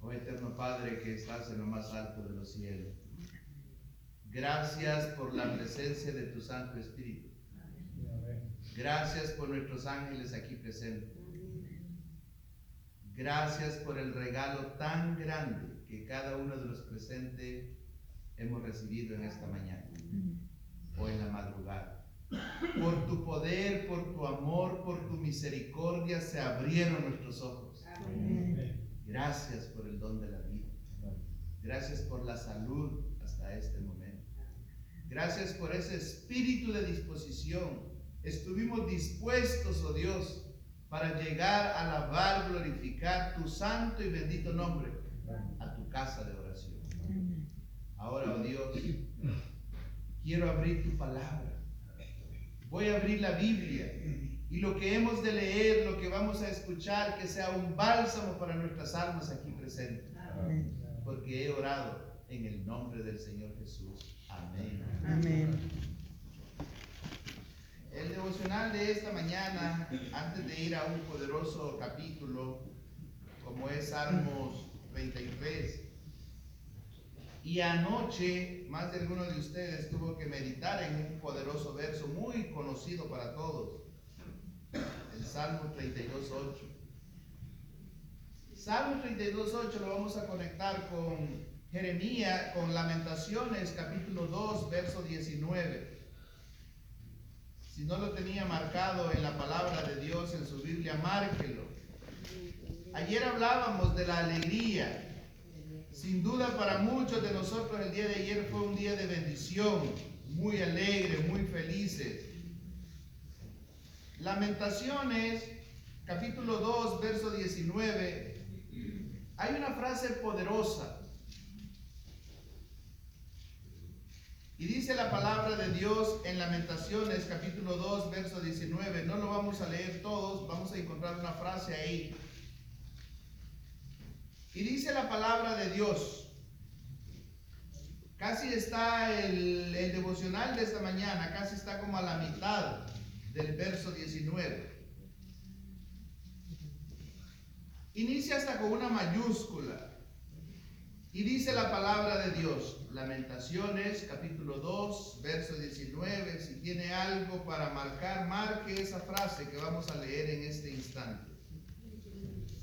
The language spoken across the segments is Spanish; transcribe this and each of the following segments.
Oh eterno Padre que estás en lo más alto de los cielos, gracias por la presencia de tu Santo Espíritu. Gracias por nuestros ángeles aquí presentes. Gracias por el regalo tan grande que cada uno de los presentes hemos recibido en esta mañana o en la madrugada. Por tu poder, por tu amor, por tu misericordia se abrieron nuestros ojos. Gracias por el don de la vida. Gracias por la salud hasta este momento. Gracias por ese espíritu de disposición. Estuvimos dispuestos, oh Dios, para llegar a alabar, glorificar tu santo y bendito nombre a tu casa de oración. Ahora, oh Dios, quiero abrir tu palabra. Voy a abrir la Biblia y lo que hemos de leer, lo que vamos a escuchar, que sea un bálsamo para nuestras almas aquí presentes. Porque he orado en el nombre del Señor Jesús. Amén. Amén. El devocional de esta mañana, antes de ir a un poderoso capítulo, como es Salmos 33, y anoche más de alguno de ustedes tuvo que meditar en un poderoso verso muy conocido para todos, el Salmo 32.8. Salmo 32.8 lo vamos a conectar con Jeremías, con Lamentaciones capítulo 2, verso 19. Si no lo tenía marcado en la palabra de Dios en su Biblia, márquelo. Ayer hablábamos de la alegría. Sin duda para muchos de nosotros el día de ayer fue un día de bendición, muy alegre, muy felices. Lamentaciones, capítulo 2, verso 19. Hay una frase poderosa. Y dice la palabra de Dios en Lamentaciones capítulo 2, verso 19. No lo vamos a leer todos, vamos a encontrar una frase ahí. Y dice la palabra de Dios. Casi está el, devocional de esta mañana, casi está como a la mitad del verso 19. Inicia hasta con una mayúscula. Y dice la palabra de Dios, Lamentaciones, capítulo 2, verso 19. Si tiene algo para marcar, marque esa frase que vamos a leer en este instante.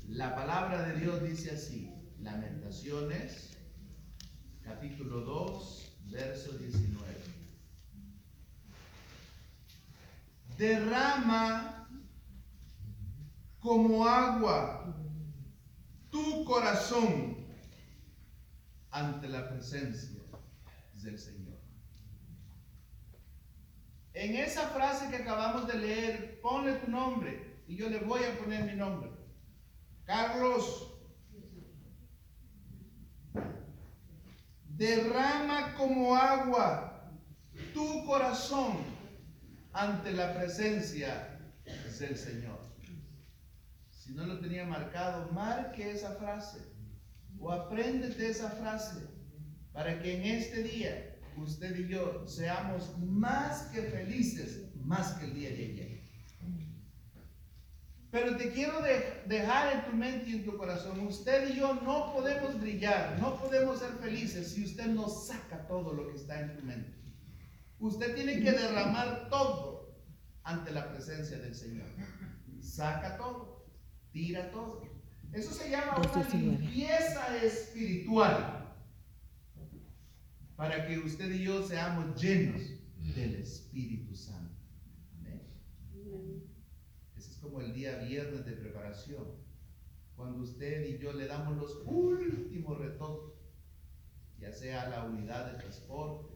La palabra de Dios dice así, Lamentaciones, capítulo 2, verso 19. Derrama como agua tu corazón ante la presencia del Señor. En esa frase que acabamos de leer, ponle tu nombre y yo le voy a poner mi nombre. Carlos, derrama como agua tu corazón ante la presencia del Señor. Si no lo tenía marcado, marque esa frase o apréndete esa frase para que en este día usted y yo seamos más que felices, más que el día de ayer. Pero te quiero de dejar en tu mente y en tu corazón, usted y yo no podemos brillar, no podemos ser felices si usted no saca todo lo que está en tu mente. Usted tiene que derramar todo ante la presencia del Señor. Saca todo, tira todo. Eso se llama una limpieza espiritual. Para que usted y yo seamos llenos del Espíritu Santo. Amén. Ese es como el día viernes de preparación. Cuando usted y yo le damos los últimos retoques, ya sea a la unidad de transporte,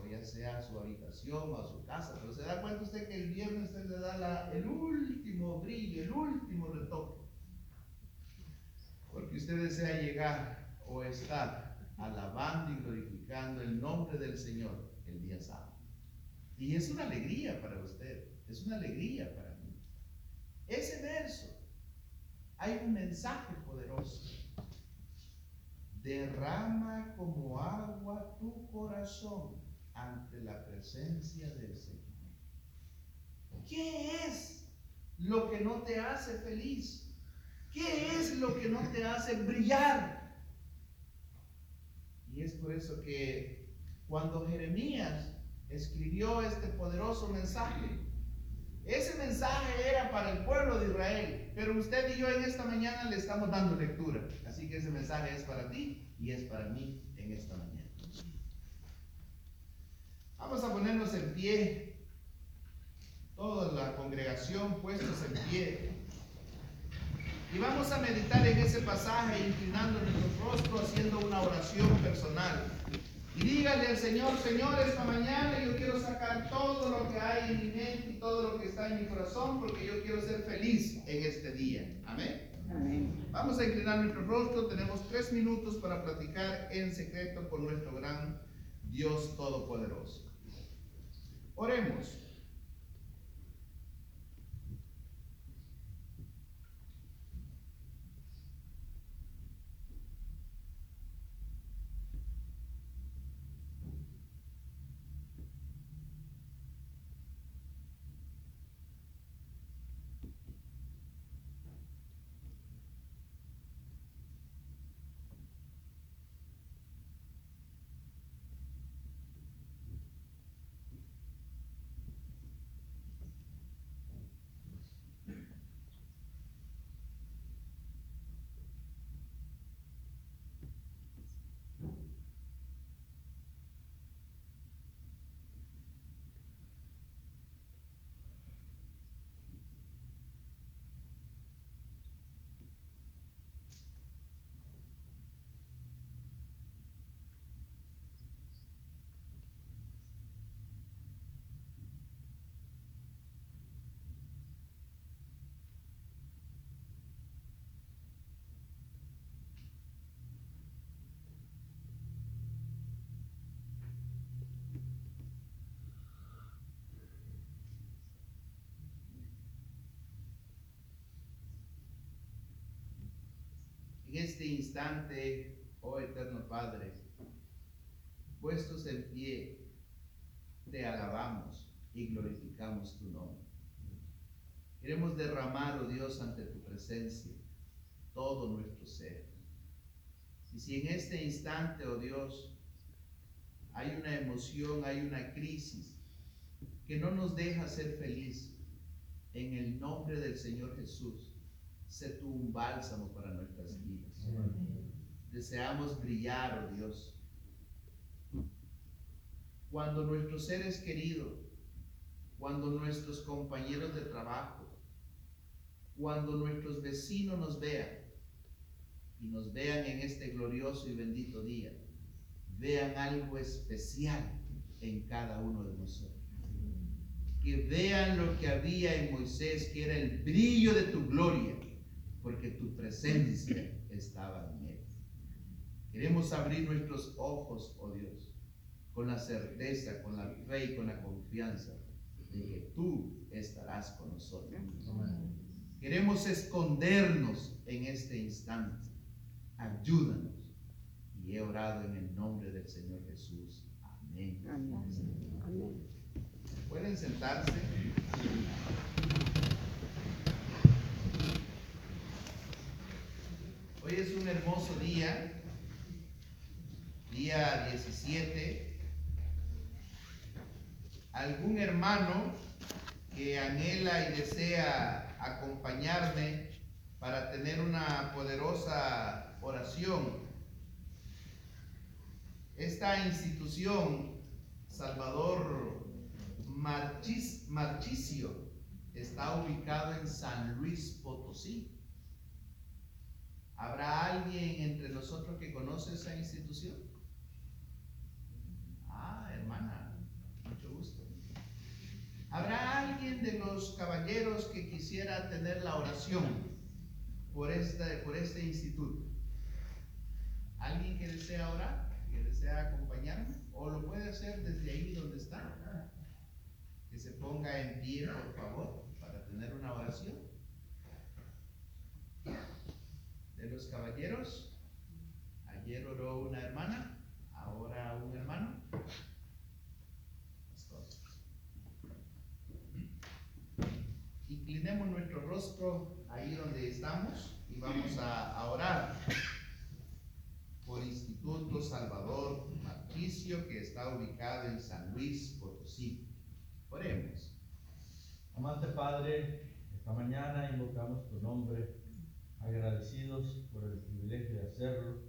o ya sea a su habitación o a su casa. Pero se da cuenta usted que el viernes usted le da el último brillo, el último retoque porque usted desea llegar o estar alabando y glorificando el nombre del Señor el día sábado. Y es una alegría para usted, es una alegría para. Ese verso, hay un mensaje poderoso. Derrama como agua tu corazón ante la presencia del Señor. ¿Qué es lo que no te hace feliz? ¿Qué es lo que no te hace brillar? Y es por eso que cuando Jeremías escribió este poderoso mensaje, ese mensaje era para el pueblo de Israel, pero usted y yo en esta mañana le estamos dando lectura. Así que ese mensaje es para ti y es para mí en esta mañana. Vamos a ponernos en pie, toda la congregación puestos en pie. Y vamos a meditar en ese pasaje, inclinando nuestro rostro, haciendo una oración personal. Y dígale al Señor, Señor, esta mañana yo quiero sacar todo lo que hay en mi mente y todo lo que está en mi corazón, porque yo quiero ser feliz en este día. Amén. Amén. Vamos a inclinar nuestro rostro. Tenemos tres minutos para platicar en secreto con nuestro gran Dios Todopoderoso. Oremos. En este instante, oh eterno Padre, puestos en pie, te alabamos y glorificamos tu nombre. Queremos derramar, oh Dios, ante tu presencia todo nuestro ser. Y si en este instante, oh Dios, hay una emoción, hay una crisis que no nos deja ser feliz, en el nombre del Señor Jesús, sé tú un bálsamo para nuestras vidas. Deseamos brillar, oh Dios. Cuando nuestros seres queridos, cuando nuestros compañeros de trabajo, cuando nuestros vecinos nos vean y nos vean en este glorioso y bendito día, vean algo especial en cada uno de nosotros. Que vean lo que había en Moisés, que era el brillo de tu gloria porque tu presencia estaba en él. Queremos abrir nuestros ojos, oh Dios, con la certeza, con la fe y con la confianza de que tú estarás con nosotros. Queremos escondernos en este instante. Ayúdanos. Y he orado en el nombre del Señor Jesús. Amén. Amén. Pueden sentarse. Hoy es un hermoso día, día 17. ¿Algún hermano que anhela y desea acompañarme para tener una poderosa oración? Esta institución, Salvador Marchicio, está ubicado en San Luis Potosí. ¿Habrá alguien entre nosotros que conoce esa institución? Ah, hermana, mucho gusto. ¿Habrá alguien de los caballeros que quisiera tener la oración por, esta, por este instituto? ¿Alguien que desea orar? ¿Que desea acompañarme? ¿O lo puede hacer desde ahí donde está? Que se ponga en pie, por favor, para tener una oración de los caballeros. Ayer oró una hermana, ahora un hermano. Inclinemos nuestro rostro ahí donde estamos y vamos a, orar por Instituto Salvador Marquicio que está ubicado en San Luis Potosí. Oremos. Amante Padre, esta mañana invocamos tu nombre, agradecidos por el privilegio de hacerlo,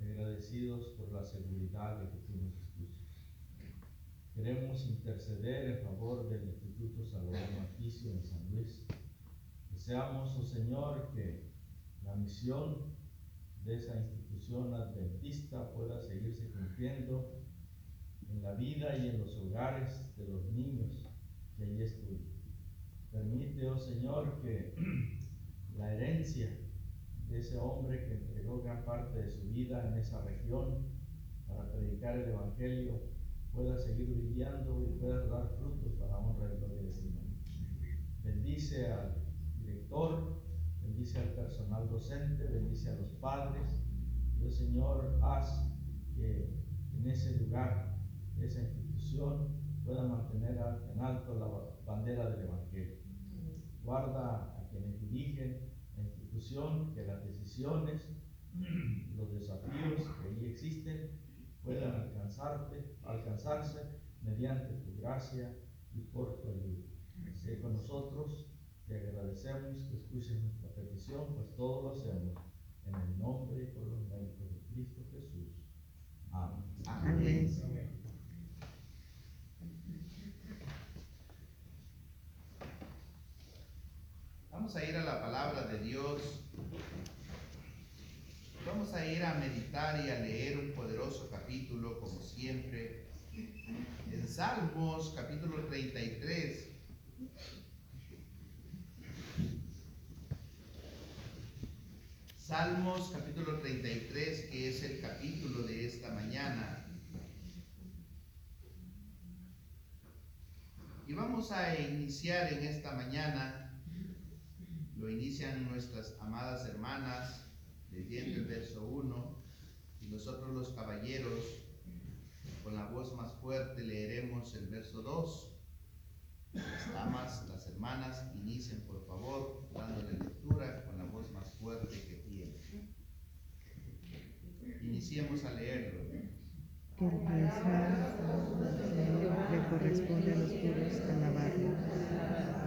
agradecidos por la seguridad de que tú nos Queremos interceder en favor del Instituto Salvador Marquicio en San Luis. Deseamos, oh Señor, que la misión de esa institución adventista pueda seguirse cumpliendo en la vida y en los hogares de los niños que allí estudian. Permite, oh Señor, que la herencia de ese hombre que entregó gran parte de su vida en esa región para predicar el Evangelio pueda seguir brillando y pueda dar frutos para honra y gloria de nombre. Bendice al director, bendice al personal docente, bendice a los padres. Dios Señor, haz que en ese lugar, esa institución, pueda mantener en alto la bandera del Evangelio. Guarda quienes dirigen la institución, que las decisiones, los desafíos que allí existen, puedan alcanzarte, alcanzarse mediante tu gracia y por tu ayuda. Sé con nosotros, te agradecemos que escuches nuestra petición, pues todo lo hacemos en el nombre y por los méritos de Cristo Jesús. Amén. Amén. Vamos a ir a la palabra de Dios Vamos a ir a meditar y a leer un poderoso capítulo, como siempre, en Salmos capítulo 33. Salmos capítulo 33, que es el capítulo de esta mañana. Y vamos a iniciar en esta mañana, lo inician nuestras amadas hermanas leyendo el verso 1 y nosotros los caballeros con la voz más fuerte leeremos el verso 2. Las damas, las hermanas, inicien por favor dando la lectura con la voz más fuerte que tienen. Iniciemos a leerlo. Que el le corresponde a los puros alabarlo.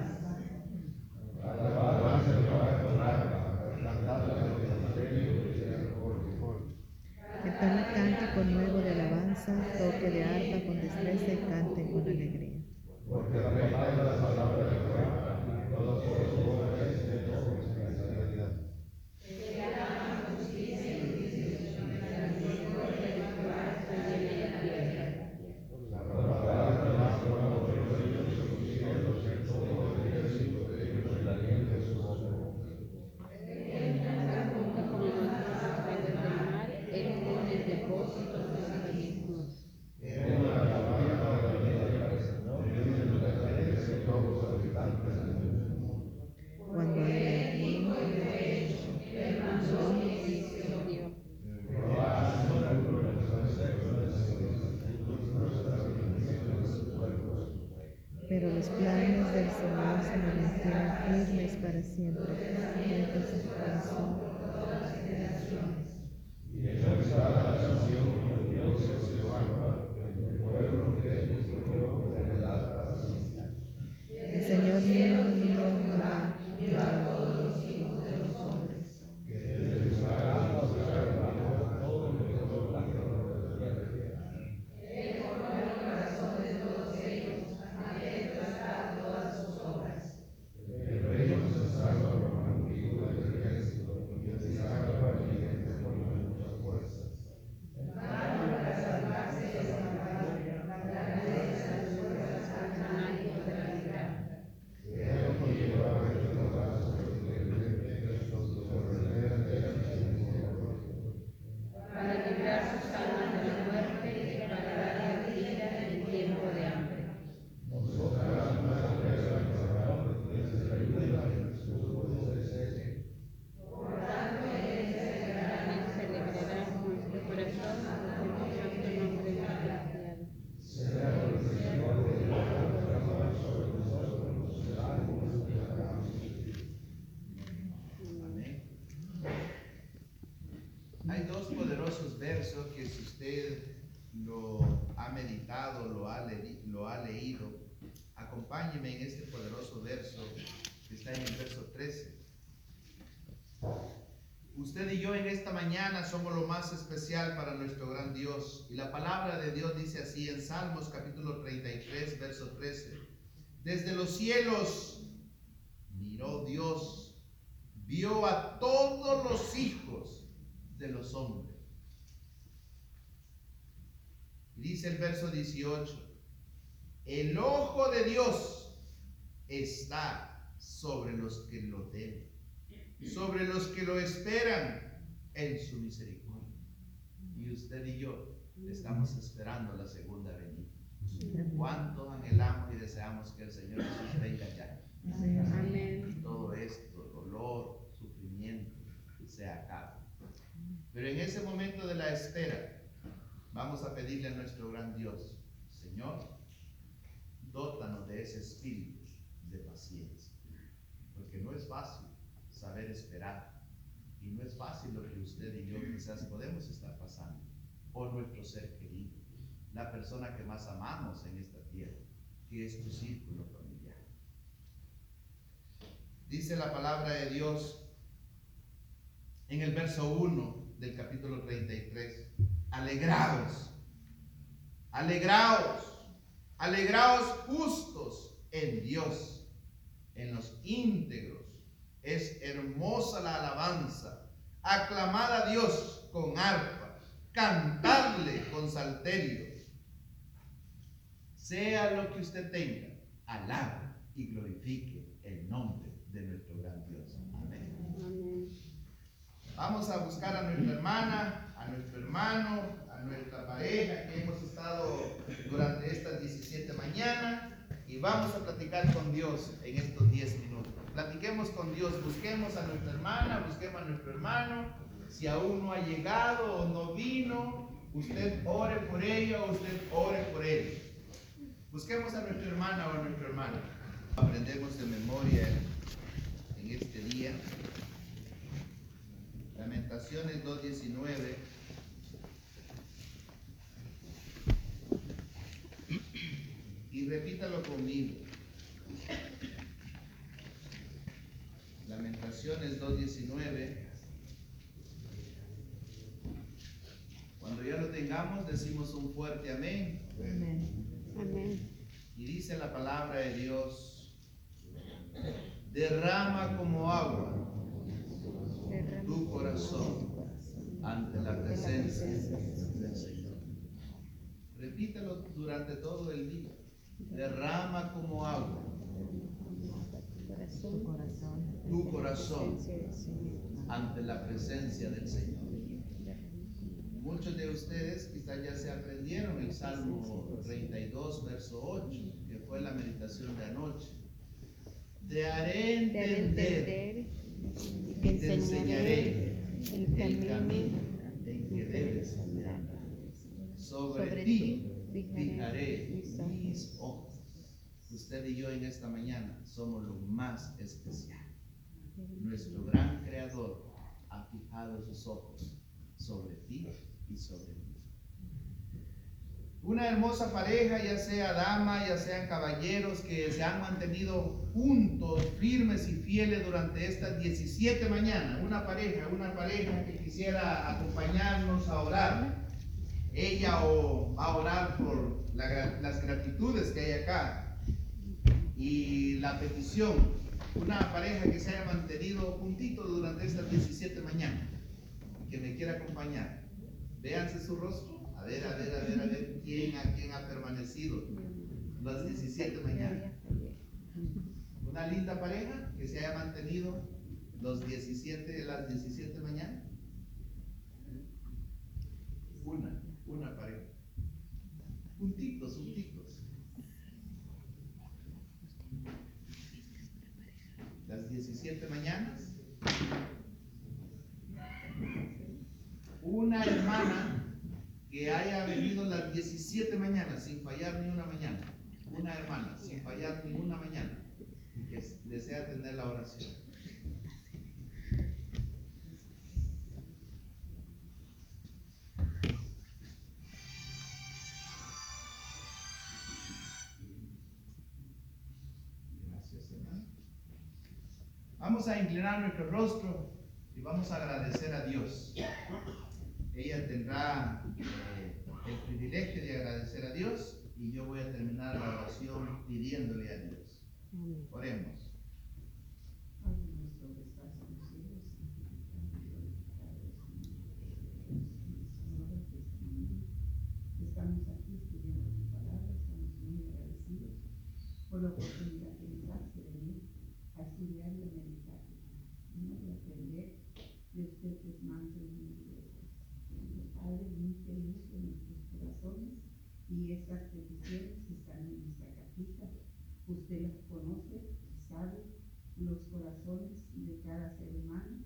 para siempre. Versos que si usted lo ha meditado, lo ha, lo ha leído, acompáñeme en este poderoso verso que está en el verso 13. Usted y yo en esta mañana somos lo más especial para nuestro gran Dios. Y la palabra de Dios dice así en Salmos capítulo 33, verso 13. Desde los cielos miró Dios, vio a todos los hijos de los hombres. Dice el verso 18, el ojo de Dios está sobre los que lo temen sobre los que lo esperan en su misericordia. Y usted y yo estamos esperando la segunda venida. ¿Cuánto anhelamos y deseamos que el Señor Jesús venga ya? Amén. Todo esto, dolor, sufrimiento, se acabe. Pero en ese momento de la espera, vamos a pedirle a nuestro gran Dios, Señor, dótanos de ese espíritu de paciencia, porque no es fácil saber esperar. Y no es fácil lo que usted y yo quizás podemos estar pasando. Por nuestro ser querido, la persona que más amamos en esta tierra, que es tu círculo familiar. Dice la palabra de Dios en el verso 1 del capítulo 33. Alegraos, alegraos, alegraos justos en Dios, en los íntegros es hermosa la alabanza. Aclamad a Dios con arpa. Cantadle con salterio. Sea lo que usted tenga, alabe y glorifique el nombre de nuestro gran Dios. Amén. Vamos a buscar a nuestra hermana, nuestro hermano, a nuestra pareja que hemos estado durante estas 17 mañanas y vamos a platicar con Dios en estos 10 minutos. Platiquemos con Dios, busquemos a nuestra hermana, busquemos a nuestro hermano. Si aún no ha llegado o no vino, usted ore por ella o usted ore por él. Busquemos a nuestra hermana o a nuestro hermano. Aprendemos de memoria en este día. Lamentaciones 2.19. Y repítalo conmigo. Lamentaciones 2.19. Cuando ya lo tengamos, decimos un fuerte amén. Amén. Y dice la palabra de Dios, derrama como agua tu corazón ante la presencia del Señor. Repítelo durante todo el día. Derrama como agua tu corazón tu corazón ante la presencia del Señor. Muchos de ustedes quizás ya se aprendieron el Salmo 32, verso 8, que fue la meditación de anoche. Te haré entender y te enseñaré el camino en que debes andar. Sobre ti fijaré mis ojos. Usted y yo en esta mañana somos lo más especial nuestro gran creador ha fijado sus ojos sobre ti y sobre mí. Una hermosa pareja, ya sea dama, ya sean caballeros, que se han mantenido juntos, firmes y fieles durante estas 17 mañanas. Una pareja, una pareja que quisiera acompañarnos a orar. Ella o va a orar por las gratitudes que hay acá y la petición una pareja que se haya mantenido juntito durante estas 17 mañanas que me quiera acompañar. Véanse su rostro. A ver, a ver, a ver, a ver quién a quién ha permanecido las 17 mañanas. Una linda pareja que se haya mantenido los 17, las 17 mañanas. Una, pareja. Juntitos, juntitos. las 17 mañanas, una hermana que haya venido las 17 mañanas sin fallar ni una mañana, una hermana sin fallar ni una mañana, que desea tener la oración. Vamos a inclinar nuestro rostro y vamos a agradecer a Dios. Ella tendrá eh, el privilegio de agradecer a Dios y yo voy a terminar la oración pidiéndole a Dios. Oremos. Padre nuestro que estás en los cielos, santificado sea tu nombre. Señor, esta mañana estamos aquí estudiando tu palabra, estamos muy agradecidos por la oportunidad que nos das de venir a estudiar y a meditar tu palabra, Señor, y aprender de usted que es manto y humilde. Padre, limpia y luz de nuestros corazones y estas peticiones están en nuestra cajita, usted las conoce sabe los corazones de cada ser humano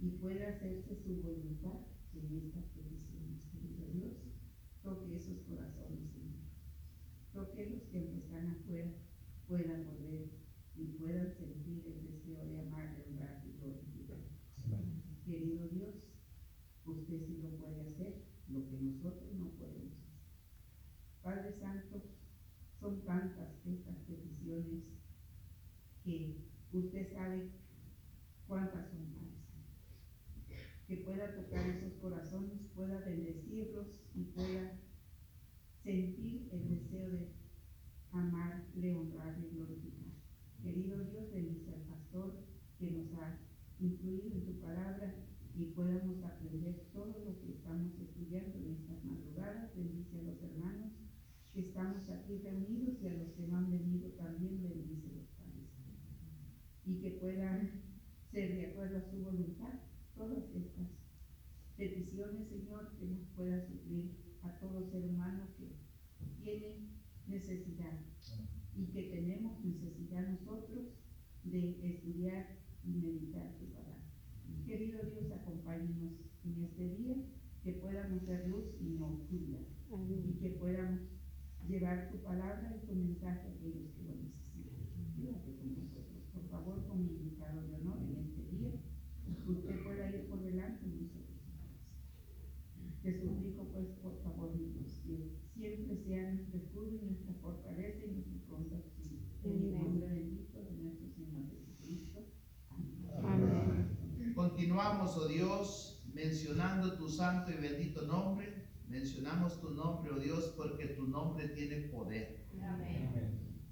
y puede hacerse su voluntad en estas peticiones. Querido Dios, toque esos corazones, Señor. Toque los que están afuera puedan volver y puedan sentir el deseo de amar, de honrar y glorificar. Querido Dios, usted sí lo puede hacer, lo que nosotros no podemos hacer. Padre Santo, son tantas estas peticiones que usted sabe cuántas son Santo. Que pueda tocar esos corazones, pueda bendecirlos y pueda sentir el deseo de amarle, honrarle y glorificar. Querido Dios, bendice al pastor que nos ha incluido en tu palabra y podamos aprender todo lo que estamos estudiando en estas madrugadas. Bendice a los hermanos que estamos aquí reunidos y a los que no han venido también bendice los padres. Y que puedan ser de acuerdo a su voluntad todas estas peticiones, Señor, que nos pueda suplir a todo ser humano que tiene necesidad. Y que tenemos necesidad nosotros de estudiar y meditar tu palabra. Querido Dios, acompáñenos en este día, que podamos ser luz y no oscuridad, y llevar tu palabra y tu mensaje a aquellos que lo necesitan. Quédate con nosotros, por favor, como invitado de honor en este día. Usted pueda ir por delante de nosotros. Te suplico, pues, por favor, mi Dios, que siempre sea nuestro escudo y nuestra fortaleza y nuestro pronto auxilio. En el nombre bendito de nuestro Señor Jesucristo. Amén. Continuamos, oh Dios, mencionando tu santo y bendito nombre. Mencionamos tu nombre, oh Dios, porque tu nombre tiene poder.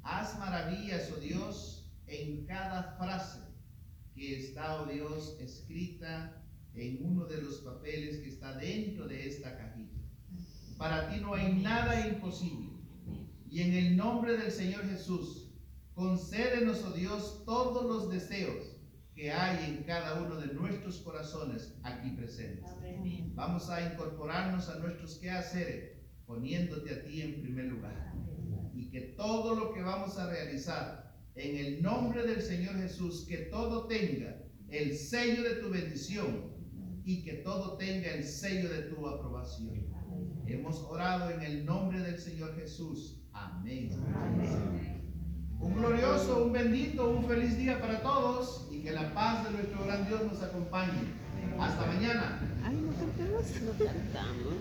Haz maravillas, oh Dios, en cada frase que está, oh Dios, escrita en uno de los papeles que está dentro de esta cajita. Para ti no hay nada imposible. Y en el nombre del Señor Jesús, concédenos, oh Dios, todos los deseos que hay en cada uno de nuestros corazones aquí presentes. Vamos a incorporarnos a nuestros quehaceres, poniéndote a ti en primer lugar. Y que todo lo que vamos a realizar, en el nombre del Señor Jesús, que todo tenga el sello de tu bendición y que todo tenga el sello de tu aprobación. Hemos orado en el nombre del Señor Jesús. Amén. Un glorioso, un bendito, un feliz día para todos que la paz de nuestro gran Dios nos acompañe. Hasta mañana. Ay, no cantamos. No cantamos.